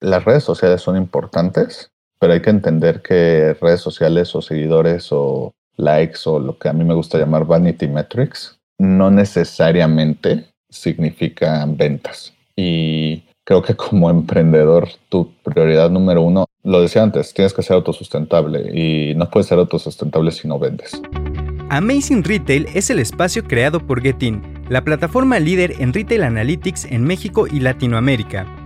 las redes sociales son importantes, pero hay que entender que redes sociales o seguidores o likes o lo que a mí me gusta llamar vanity metrics no necesariamente significan ventas. Y creo que como emprendedor, tu prioridad número uno, lo decía antes, tienes que ser autosustentable y no puedes ser autosustentable si no vendes. Amazing Retail es el espacio creado por Getin, la plataforma líder en retail analytics en México y Latinoamérica.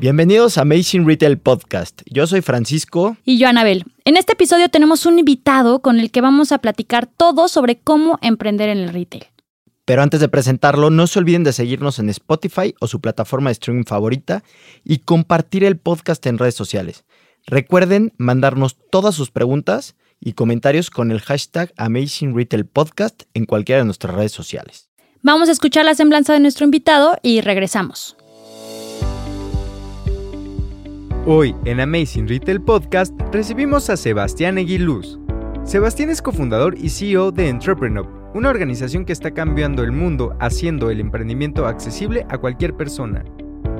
Bienvenidos a Amazing Retail Podcast. Yo soy Francisco. Y yo, Anabel. En este episodio tenemos un invitado con el que vamos a platicar todo sobre cómo emprender en el retail. Pero antes de presentarlo, no se olviden de seguirnos en Spotify o su plataforma de streaming favorita y compartir el podcast en redes sociales. Recuerden mandarnos todas sus preguntas y comentarios con el hashtag Amazing Retail Podcast en cualquiera de nuestras redes sociales. Vamos a escuchar la semblanza de nuestro invitado y regresamos. Hoy en Amazing Retail Podcast recibimos a Sebastián Eguiluz. Sebastián es cofundador y CEO de Entrepreneur una organización que está cambiando el mundo haciendo el emprendimiento accesible a cualquier persona.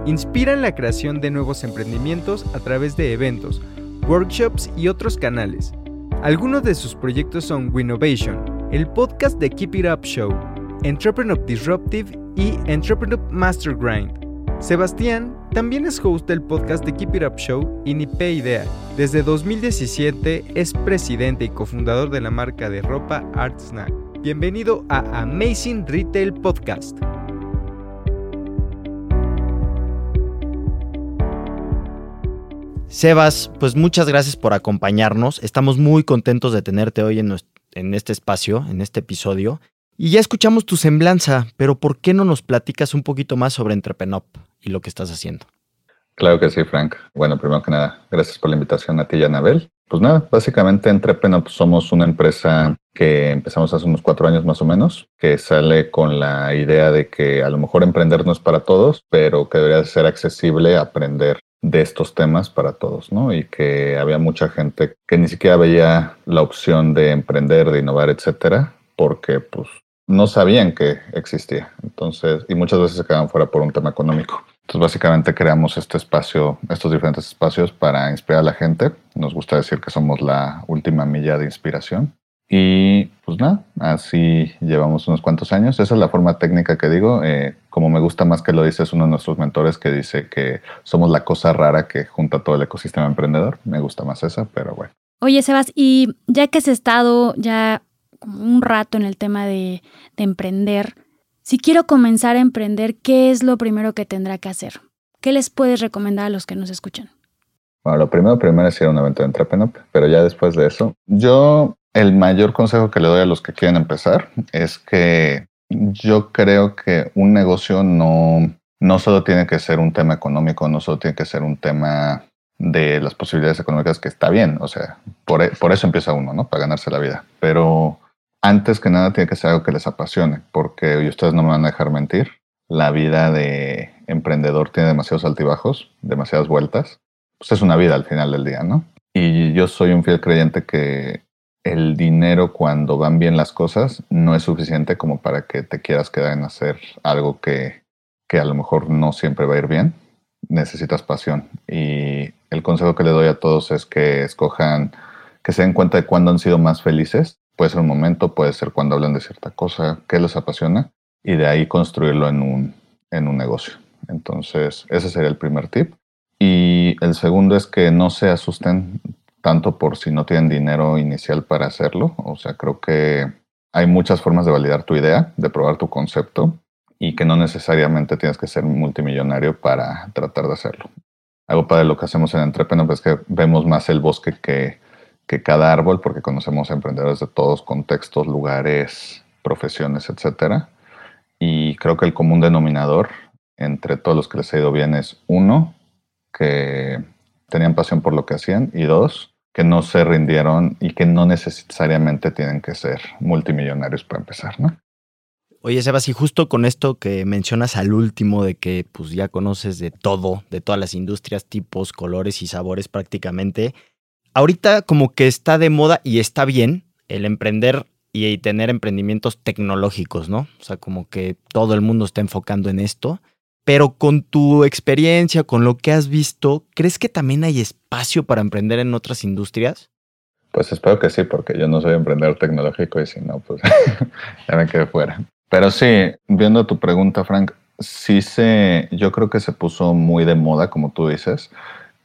Inspira en la creación de nuevos emprendimientos a través de eventos, workshops y otros canales. Algunos de sus proyectos son Winnovation, el podcast de Keep It Up Show, Entrepreneur Disruptive y Entrepreneur Master Grind. Sebastián también es host del podcast de Keep It Up Show y Nipe Idea. Desde 2017 es presidente y cofundador de la marca de ropa Art Snack. Bienvenido a Amazing Retail Podcast. Sebas, pues muchas gracias por acompañarnos. Estamos muy contentos de tenerte hoy en, en este espacio, en este episodio. Y ya escuchamos tu semblanza, pero ¿por qué no nos platicas un poquito más sobre Entrepenop y lo que estás haciendo? Claro que sí, Frank. Bueno, primero que nada, gracias por la invitación a ti y a Anabel. Pues nada, básicamente Entrepreneur pues somos una empresa que empezamos hace unos cuatro años más o menos, que sale con la idea de que a lo mejor emprender no es para todos, pero que debería ser accesible aprender de estos temas para todos, ¿no? Y que había mucha gente que ni siquiera veía la opción de emprender, de innovar, etcétera, porque pues no sabían que existía. Entonces, y muchas veces se quedaban fuera por un tema económico. Entonces, básicamente creamos este espacio, estos diferentes espacios para inspirar a la gente. Nos gusta decir que somos la última milla de inspiración. Y pues nada, así llevamos unos cuantos años. Esa es la forma técnica que digo. Eh, como me gusta más que lo dice, es uno de nuestros mentores que dice que somos la cosa rara que junta todo el ecosistema emprendedor. Me gusta más esa, pero bueno. Oye, Sebas, y ya que has estado ya un rato en el tema de emprender, si quiero comenzar a emprender, ¿qué es lo primero que tendrá que hacer? ¿Qué les puedes recomendar a los que nos escuchan? Bueno, lo primero, primero es ir a un evento de Entrepenop, pero ya después de eso, yo el mayor consejo que le doy a los que quieren empezar es que yo creo que un negocio no, no solo tiene que ser un tema económico, no solo tiene que ser un tema de las posibilidades económicas que está bien, o sea, por, por eso empieza uno, ¿no? Para ganarse la vida, pero antes que nada tiene que ser algo que les apasione, porque ustedes no me van a dejar mentir, la vida de emprendedor tiene demasiados altibajos, demasiadas vueltas. Pues es una vida al final del día, ¿no? Y yo soy un fiel creyente que el dinero cuando van bien las cosas no es suficiente como para que te quieras quedar en hacer algo que, que a lo mejor no siempre va a ir bien. Necesitas pasión. Y el consejo que le doy a todos es que escojan, que se den cuenta de cuándo han sido más felices Puede ser un momento, puede ser cuando hablan de cierta cosa que les apasiona y de ahí construirlo en un, en un negocio. Entonces, ese sería el primer tip. Y el segundo es que no se asusten tanto por si no tienen dinero inicial para hacerlo. O sea, creo que hay muchas formas de validar tu idea, de probar tu concepto y que no necesariamente tienes que ser multimillonario para tratar de hacerlo. Algo para lo que hacemos en Entrepreneur es que vemos más el bosque que que cada árbol, porque conocemos emprendedores de todos contextos, lugares, profesiones, etcétera. Y creo que el común denominador entre todos los que les ha ido bien es uno, que tenían pasión por lo que hacían y dos, que no se rindieron y que no necesariamente tienen que ser multimillonarios para empezar, ¿no? Oye, Sebas, y justo con esto que mencionas al último de que pues ya conoces de todo, de todas las industrias, tipos, colores y sabores prácticamente, ahorita como que está de moda y está bien el emprender y tener emprendimientos tecnológicos, ¿no? O sea, como que todo el mundo está enfocando en esto. Pero con tu experiencia, con lo que has visto, ¿crees que también hay espacio para emprender en otras industrias? Pues espero que sí, porque yo no soy emprendedor tecnológico y si no, pues ya me quedé fuera. Pero sí, viendo tu pregunta, Frank, sí se, yo creo que se puso muy de moda, como tú dices,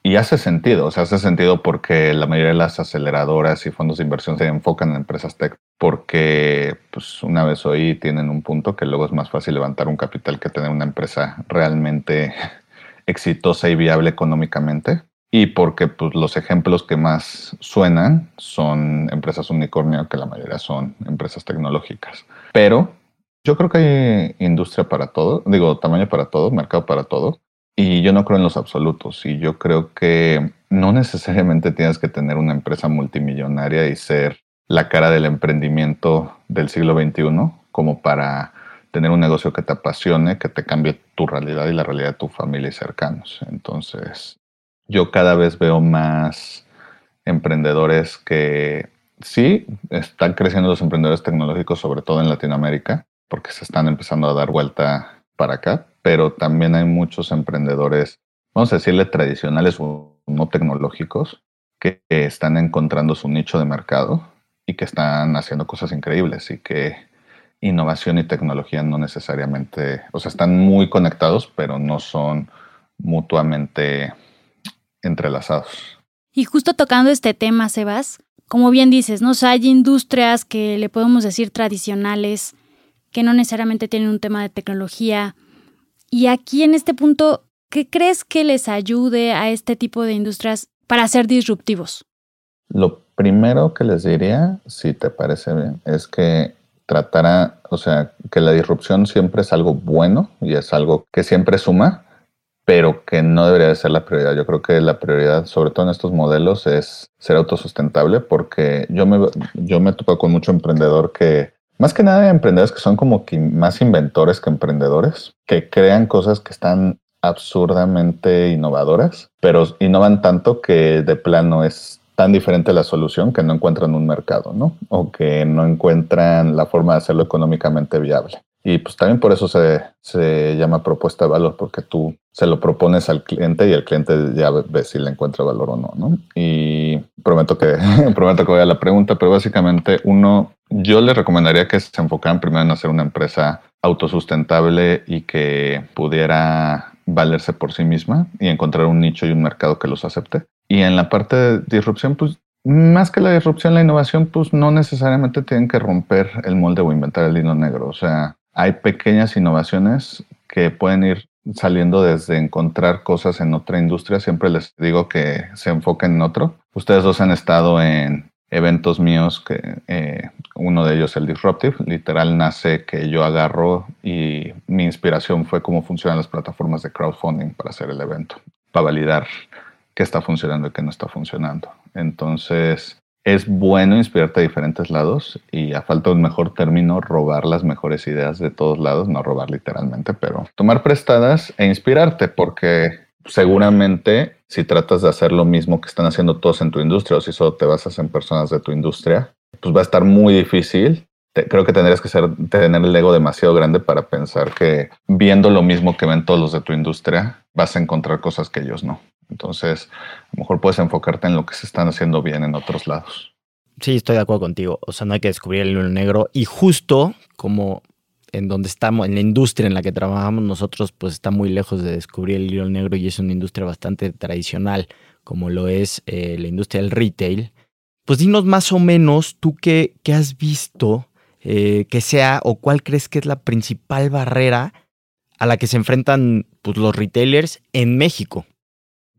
y hace sentido, o sea, hace sentido porque la mayoría de las aceleradoras y fondos de inversión se enfocan en empresas tech, porque pues una vez hoy tienen un punto que luego es más fácil levantar un capital que tener una empresa realmente exitosa y viable económicamente. Y porque pues, los ejemplos que más suenan son empresas unicornio, que la mayoría son empresas tecnológicas. Pero yo creo que hay industria para todo, digo, tamaño para todo, mercado para todo, y yo no creo en los absolutos, y yo creo que no necesariamente tienes que tener una empresa multimillonaria y ser la cara del emprendimiento del siglo XXI como para tener un negocio que te apasione, que te cambie tu realidad y la realidad de tu familia y cercanos. Entonces, yo cada vez veo más emprendedores que sí, están creciendo los emprendedores tecnológicos, sobre todo en Latinoamérica, porque se están empezando a dar vuelta para acá, pero también hay muchos emprendedores, vamos a decirle tradicionales o no tecnológicos, que están encontrando su nicho de mercado y que están haciendo cosas increíbles y que innovación y tecnología no necesariamente, o sea, están muy conectados, pero no son mutuamente entrelazados. Y justo tocando este tema, Sebas, como bien dices, ¿no? hay industrias que le podemos decir tradicionales, que no necesariamente tienen un tema de tecnología. Y aquí en este punto, ¿qué crees que les ayude a este tipo de industrias para ser disruptivos? Lo primero que les diría, si te parece bien, es que tratara, o sea, que la disrupción siempre es algo bueno y es algo que siempre suma, pero que no debería de ser la prioridad. Yo creo que la prioridad, sobre todo en estos modelos, es ser autosustentable, porque yo me, yo me topo con mucho emprendedor que más que nada emprendedores que son como que más inventores que emprendedores, que crean cosas que están absurdamente innovadoras, pero innovan tanto que de plano es tan diferente la solución que no encuentran un mercado, ¿no? O que no encuentran la forma de hacerlo económicamente viable. Y pues también por eso se, se, llama propuesta de valor, porque tú se lo propones al cliente y el cliente ya ve si le encuentra valor o no, ¿no? Y prometo que, prometo que voy a la pregunta, pero básicamente uno, yo le recomendaría que se enfocaran primero en hacer una empresa autosustentable y que pudiera valerse por sí misma y encontrar un nicho y un mercado que los acepte. Y en la parte de disrupción, pues más que la disrupción, la innovación, pues no necesariamente tienen que romper el molde o inventar el hilo negro. O sea, hay pequeñas innovaciones que pueden ir saliendo desde encontrar cosas en otra industria. Siempre les digo que se enfoquen en otro. Ustedes dos han estado en eventos míos, que eh, uno de ellos el Disruptive, literal nace que yo agarro y mi inspiración fue cómo funcionan las plataformas de crowdfunding para hacer el evento, para validar qué está funcionando y qué no está funcionando. Entonces, es bueno inspirarte a diferentes lados y a falta de un mejor término, robar las mejores ideas de todos lados, no robar literalmente, pero tomar prestadas e inspirarte, porque seguramente si tratas de hacer lo mismo que están haciendo todos en tu industria o si solo te basas en personas de tu industria, pues va a estar muy difícil. Creo que tendrías que ser, tener el ego demasiado grande para pensar que viendo lo mismo que ven todos los de tu industria, vas a encontrar cosas que ellos no. Entonces, a lo mejor puedes enfocarte en lo que se están haciendo bien en otros lados. Sí, estoy de acuerdo contigo. O sea, no hay que descubrir el hilo negro. Y justo como en donde estamos, en la industria en la que trabajamos nosotros, pues está muy lejos de descubrir el hilo negro y es una industria bastante tradicional, como lo es eh, la industria del retail. Pues dinos más o menos tú qué, qué has visto eh, que sea o cuál crees que es la principal barrera a la que se enfrentan pues, los retailers en México.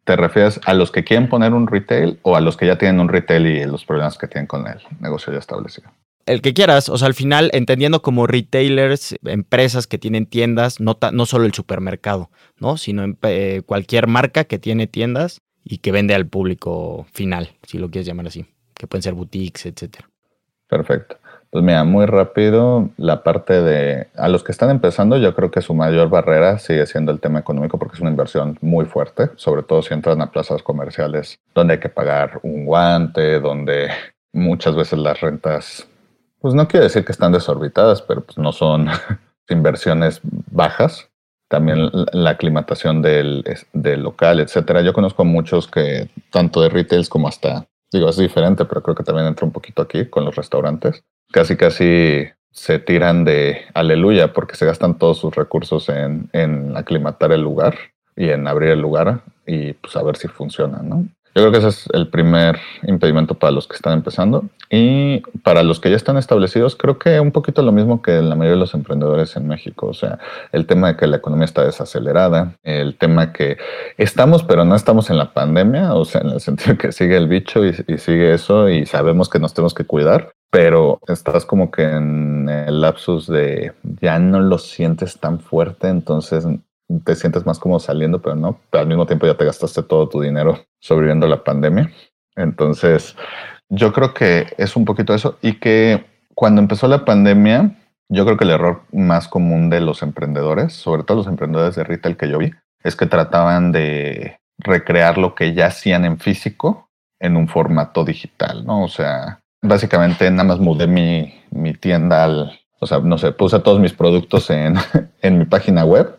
¿Te refieres a los que quieren poner un retail o a los que ya tienen un retail y los problemas que tienen con el negocio ya establecido? El que quieras, o sea, al final entendiendo como retailers, empresas que tienen tiendas, no, no solo el supermercado, ¿no? Sino eh, cualquier marca que tiene tiendas y que vende al público final, si lo quieres llamar así, que pueden ser boutiques, etcétera. Perfecto. Pues mira, muy rápido, la parte de, a los que están empezando, yo creo que su mayor barrera sigue siendo el tema económico porque es una inversión muy fuerte, sobre todo si entran a plazas comerciales donde hay que pagar un guante, donde muchas veces las rentas, pues no quiere decir que están desorbitadas, pero pues no son inversiones bajas. También la aclimatación del, del local, etcétera. Yo conozco muchos que, tanto de retails como hasta digo, es diferente, pero creo que también entra un poquito aquí con los restaurantes, casi casi se tiran de aleluya porque se gastan todos sus recursos en, en aclimatar el lugar y en abrir el lugar y pues a ver si funciona, ¿no? Yo creo que ese es el primer impedimento para los que están empezando. Y para los que ya están establecidos, creo que un poquito lo mismo que la mayoría de los emprendedores en México. O sea, el tema de que la economía está desacelerada, el tema que estamos, pero no estamos en la pandemia, o sea, en el sentido que sigue el bicho y, y sigue eso y sabemos que nos tenemos que cuidar, pero estás como que en el lapsus de ya no lo sientes tan fuerte, entonces te sientes más como saliendo, pero no, pero al mismo tiempo ya te gastaste todo tu dinero sobreviviendo la pandemia. Entonces, yo creo que es un poquito eso y que cuando empezó la pandemia, yo creo que el error más común de los emprendedores, sobre todo los emprendedores de retail que yo vi, es que trataban de recrear lo que ya hacían en físico en un formato digital, ¿no? O sea, básicamente nada más mudé mi, mi tienda al, o sea, no sé, puse todos mis productos en, en mi página web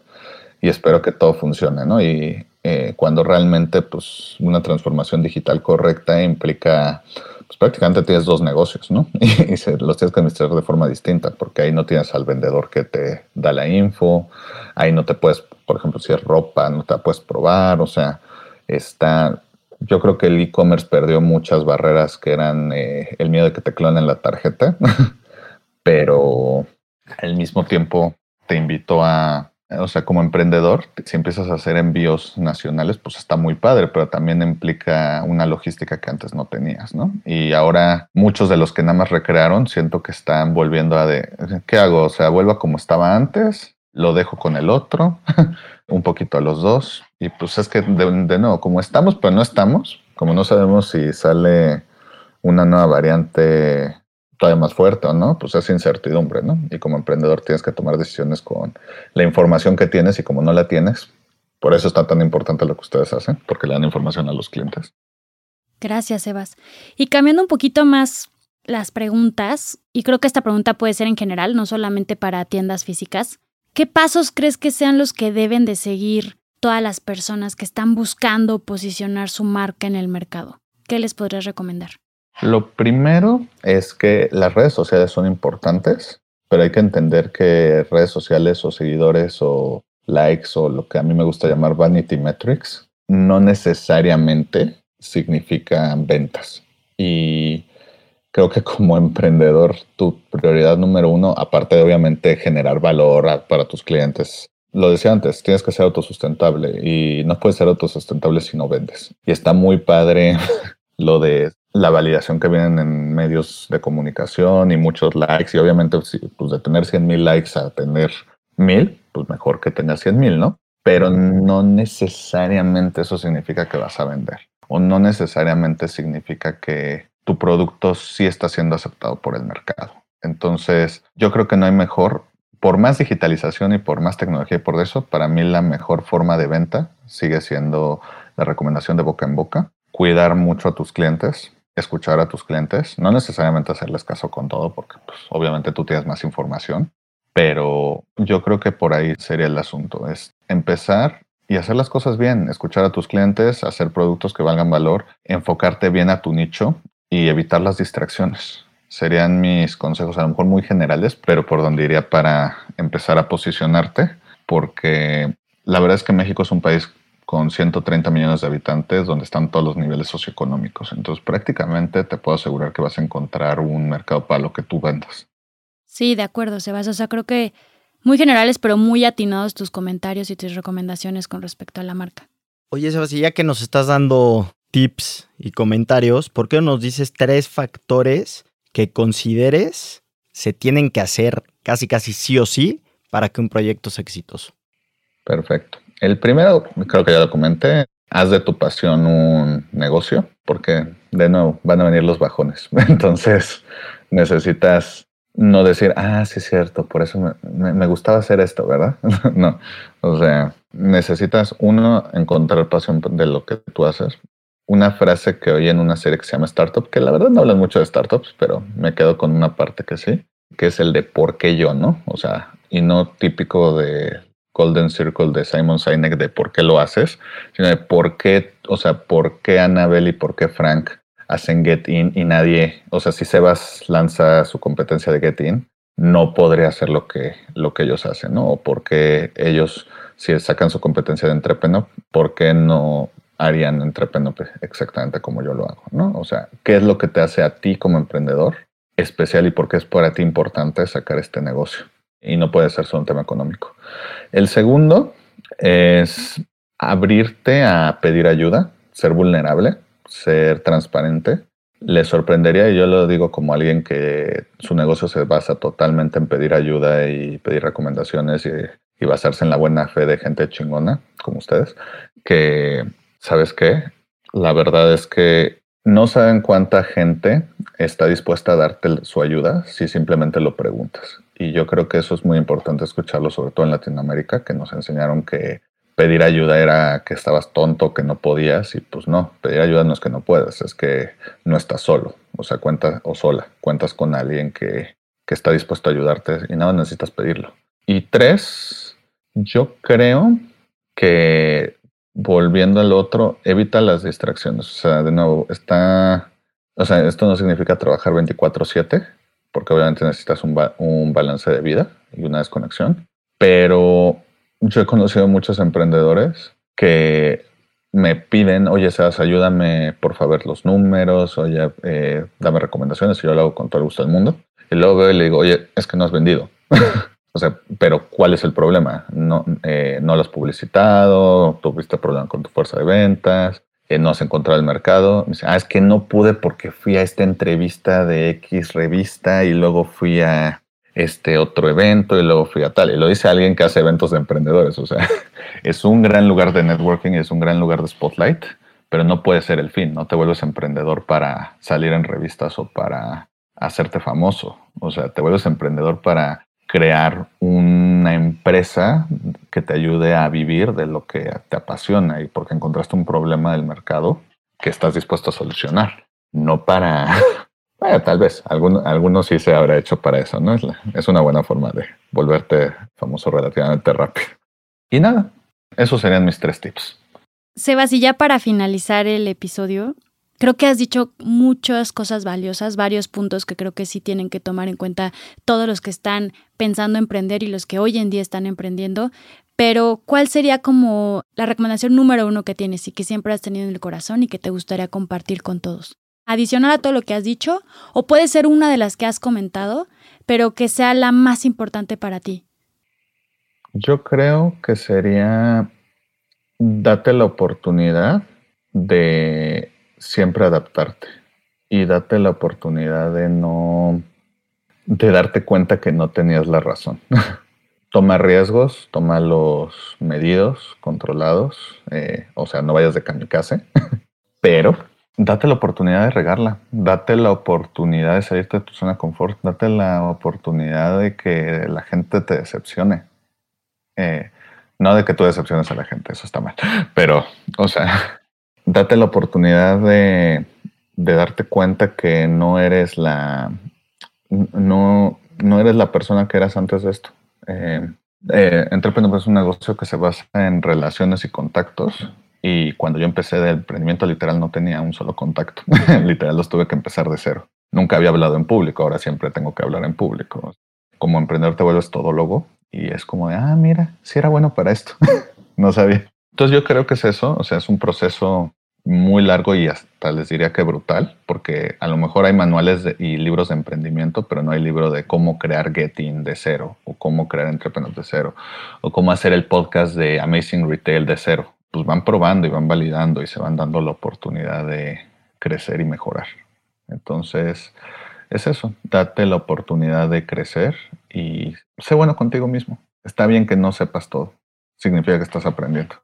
y espero que todo funcione, ¿no? Y eh, cuando realmente pues, una transformación digital correcta implica, pues prácticamente tienes dos negocios, ¿no? Y, se, los tienes que administrar de forma distinta, porque ahí no tienes al vendedor que te da la info, ahí no te puedes, por ejemplo, si es ropa, no te la puedes probar, o sea, está... Yo creo que el e-commerce perdió muchas barreras que eran eh, el miedo de que te clonen la tarjeta, pero al mismo tiempo te invito a o sea, como emprendedor, si empiezas a hacer envíos nacionales, pues está muy padre, pero también implica una logística que antes no tenías, ¿no? Y ahora muchos de los que nada más recrearon, siento que están volviendo a de, ¿qué hago? O sea, vuelvo a como estaba antes, lo dejo con el otro, un poquito a los dos, y pues es que de, de nuevo, como estamos, pero no estamos, como no sabemos si sale una nueva variante todavía más fuerte, ¿no? Pues es incertidumbre, ¿no? Y como emprendedor tienes que tomar decisiones con la información que tienes y como no la tienes, por eso está tan importante lo que ustedes hacen, porque le dan información a los clientes. Gracias, Sebas. Y cambiando un poquito más las preguntas, y creo que esta pregunta puede ser en general, no solamente para tiendas físicas, ¿qué pasos crees que sean los que deben de seguir todas las personas que están buscando posicionar su marca en el mercado? ¿Qué les podrías recomendar? Lo primero es que las redes sociales son importantes, pero hay que entender que redes sociales o seguidores o likes o lo que a mí me gusta llamar vanity metrics no necesariamente significan ventas. Y creo que como emprendedor, tu prioridad número uno, aparte de obviamente generar valor para tus clientes, lo decía antes, tienes que ser autosustentable y no puedes ser autosustentable si no vendes. Y está muy padre lo de la validación que vienen en medios de comunicación y muchos likes y obviamente pues de tener 100 mil likes a tener mil, pues mejor que tengas 100 mil, ¿no? Pero no necesariamente eso significa que vas a vender o no necesariamente significa que tu producto sí está siendo aceptado por el mercado. Entonces, yo creo que no hay mejor, por más digitalización y por más tecnología y por eso, para mí la mejor forma de venta sigue siendo la recomendación de boca en boca, cuidar mucho a tus clientes, escuchar a tus clientes, no necesariamente hacerles caso con todo, porque pues, obviamente tú tienes más información, pero yo creo que por ahí sería el asunto, es empezar y hacer las cosas bien, escuchar a tus clientes, hacer productos que valgan valor, enfocarte bien a tu nicho y evitar las distracciones. Serían mis consejos a lo mejor muy generales, pero por donde iría para empezar a posicionarte, porque la verdad es que México es un país con 130 millones de habitantes, donde están todos los niveles socioeconómicos. Entonces, prácticamente te puedo asegurar que vas a encontrar un mercado para lo que tú vendas. Sí, de acuerdo, Sebas. O sea, creo que muy generales, pero muy atinados tus comentarios y tus recomendaciones con respecto a la marca. Oye, Sebas, ya que nos estás dando tips y comentarios, ¿por qué no nos dices tres factores que consideres se tienen que hacer casi casi sí o sí para que un proyecto sea exitoso. Perfecto. El primero, creo que ya lo comenté, haz de tu pasión un negocio, porque de nuevo van a venir los bajones. Entonces necesitas no decir, ah, sí es cierto, por eso me, gustaba hacer esto, ¿verdad? no, o sea, necesitas uno encontrar pasión de lo que tú haces. Una frase que oí en una serie que se llama Startup, que la verdad no hablan mucho de startups, pero me quedo con una parte que sí, que es el de por qué yo, ¿no? O sea, y no típico de Golden Circle de Simon Sinek de por qué lo haces, sino de por qué, o sea, por qué Annabelle y por qué Frank hacen Get In y nadie, o sea, si Sebas lanza su competencia de Get In, no podría hacer lo que, lo que ellos hacen, ¿no? O por qué ellos, si sacan su competencia de Entrepenop, ¿por qué no harían Entrepenop exactamente como yo lo hago, ¿no? O sea, ¿qué es lo que te hace a ti como emprendedor especial y por qué es para ti importante sacar este negocio? y no puede ser solo un tema económico. El segundo es abrirte a pedir ayuda, ser vulnerable, ser transparente. Le sorprendería, y yo lo digo como alguien que su negocio se basa totalmente en pedir ayuda y pedir recomendaciones y, y basarse en la buena fe de gente chingona como ustedes, que, ¿sabes qué? La verdad es que no saben cuánta gente está dispuesta a darte su ayuda si simplemente lo preguntas. Y yo creo que eso es muy importante escucharlo, sobre todo en Latinoamérica, que nos enseñaron que pedir ayuda era que estabas tonto, que no podías, y pues no, pedir ayuda no es que no puedas, es que no estás solo, o sea, cuentas o sola, cuentas con alguien que, que está dispuesto a ayudarte y nada necesitas pedirlo. Y tres, yo creo que volviendo al otro, evita las distracciones. O sea, de nuevo, está, o sea, esto no significa trabajar 24/7, porque obviamente necesitas un, un balance de vida y una desconexión. Pero yo he conocido muchos emprendedores que me piden, oye, Sebas, ayúdame por favor los números, oye, eh, dame recomendaciones, y yo lo hago con todo el gusto del mundo. Y luego veo y le digo, oye, es que no has vendido. o sea, pero ¿cuál es el problema? No, eh, no lo has publicitado, tuviste problema con tu fuerza de ventas, no has encontrado el mercado. Me dice, ah, es que no pude porque fui a esta entrevista de X revista y luego fui a este otro evento y luego fui a tal. Y lo dice alguien que hace eventos de emprendedores. O sea, es un gran lugar de networking, es un gran lugar de spotlight, pero no puede ser el fin. No te vuelves emprendedor para salir en revistas o para hacerte famoso. O sea, te vuelves emprendedor para crear una empresa que te ayude a vivir de lo que te apasiona y porque encontraste un problema del mercado que estás dispuesto a solucionar. No para, bueno, tal vez, algunos, algunos sí se habrá hecho para eso, ¿no? Es, es una buena forma de volverte famoso relativamente rápido. Y nada, esos serían mis tres tips. Sebas, y ya para finalizar el episodio, Creo que has dicho muchas cosas valiosas, varios puntos que creo que sí tienen que tomar en cuenta todos los que están pensando emprender y los que hoy en día están emprendiendo. Pero, ¿cuál sería como la recomendación número uno que tienes y que siempre has tenido en el corazón y que te gustaría compartir con todos? Adicional a todo lo que has dicho, o puede ser una de las que has comentado, pero que sea la más importante para ti. Yo creo que sería date la oportunidad de siempre adaptarte y date la oportunidad de no, de darte cuenta que no tenías la razón. toma riesgos, toma los medidos, controlados, eh, o sea, no vayas de kamikaze, pero date la oportunidad de regarla, date la oportunidad de salirte de tu zona de confort, date la oportunidad de que la gente te decepcione. Eh, no de que tú decepciones a la gente, eso está mal, pero, o sea, date la oportunidad de, darte cuenta que no eres la no, no eres la persona que eras antes de esto. Eh, eh, es un negocio que se basa en relaciones y contactos. Y cuando yo empecé del emprendimiento, literal no tenía un solo contacto. literal los tuve que empezar de cero. Nunca había hablado en público, ahora siempre tengo que hablar en público. Como emprendedor te vuelves todólogo y es como de, ah, mira, sí era bueno para esto. no sabía. Entonces yo creo que es eso, o sea, es un proceso muy largo y hasta les diría que brutal, porque a lo mejor hay manuales y libros de emprendimiento, pero no hay libro de cómo crear Getting de cero, o cómo crear Entrepreneur de cero, o cómo hacer el podcast de Amazing Retail de cero. Pues van probando y van validando y se van dando la oportunidad de crecer y mejorar. Entonces, es eso, date la oportunidad de crecer y sé bueno contigo mismo. Está bien que no sepas todo, significa que estás aprendiendo.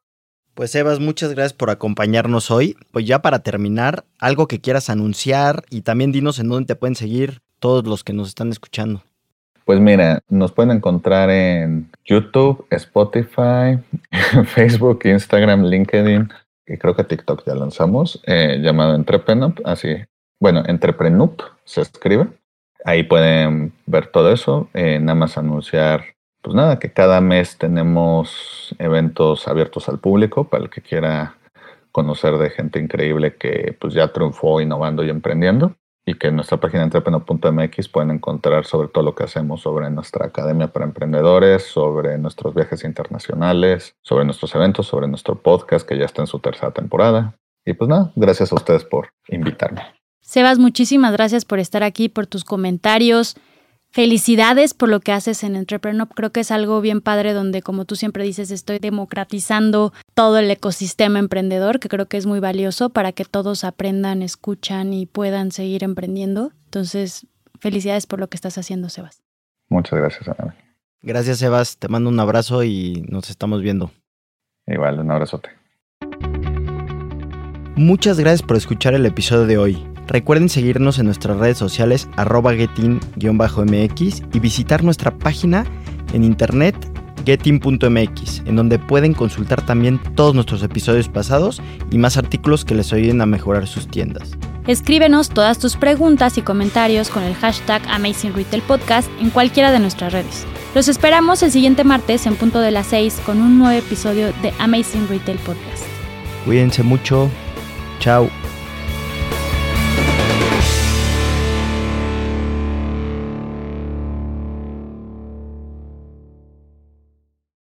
Pues Evas, muchas gracias por acompañarnos hoy. Pues ya para terminar, algo que quieras anunciar y también dinos en dónde te pueden seguir todos los que nos están escuchando. Pues mira, nos pueden encontrar en YouTube, Spotify, Facebook, Instagram, LinkedIn y creo que TikTok ya lanzamos, eh, llamado Entreprenup, así, bueno, Entreprenup se escribe. Ahí pueden ver todo eso, eh, nada más anunciar, pues nada, que cada mes tenemos eventos abiertos al público para el que quiera conocer de gente increíble que pues ya triunfó innovando y emprendiendo y que en nuestra página entrepreneur.mx pueden encontrar sobre todo lo que hacemos sobre nuestra academia para emprendedores, sobre nuestros viajes internacionales, sobre nuestros eventos, sobre nuestro podcast que ya está en su tercera temporada. Y pues nada, gracias a ustedes por invitarme. Sebas, muchísimas gracias por estar aquí, por tus comentarios. Felicidades por lo que haces en Entrepreneur. Creo que es algo bien padre donde, como tú siempre dices, estoy democratizando todo el ecosistema emprendedor, que creo que es muy valioso para que todos aprendan, escuchan y puedan seguir emprendiendo. Entonces, felicidades por lo que estás haciendo, Sebas. Muchas gracias, Ana. Gracias, Sebas. Te mando un abrazo y nos estamos viendo. Igual, un abrazote. Muchas gracias por escuchar el episodio de hoy. Recuerden seguirnos en nuestras redes sociales arroba getin-mx y visitar nuestra página en internet getin.mx, en donde pueden consultar también todos nuestros episodios pasados y más artículos que les ayuden a mejorar sus tiendas. Escríbenos todas tus preguntas y comentarios con el hashtag Amazing Retail Podcast en cualquiera de nuestras redes. Los esperamos el siguiente martes en punto de las 6 con un nuevo episodio de Amazing Retail Podcast. Cuídense mucho. Chao.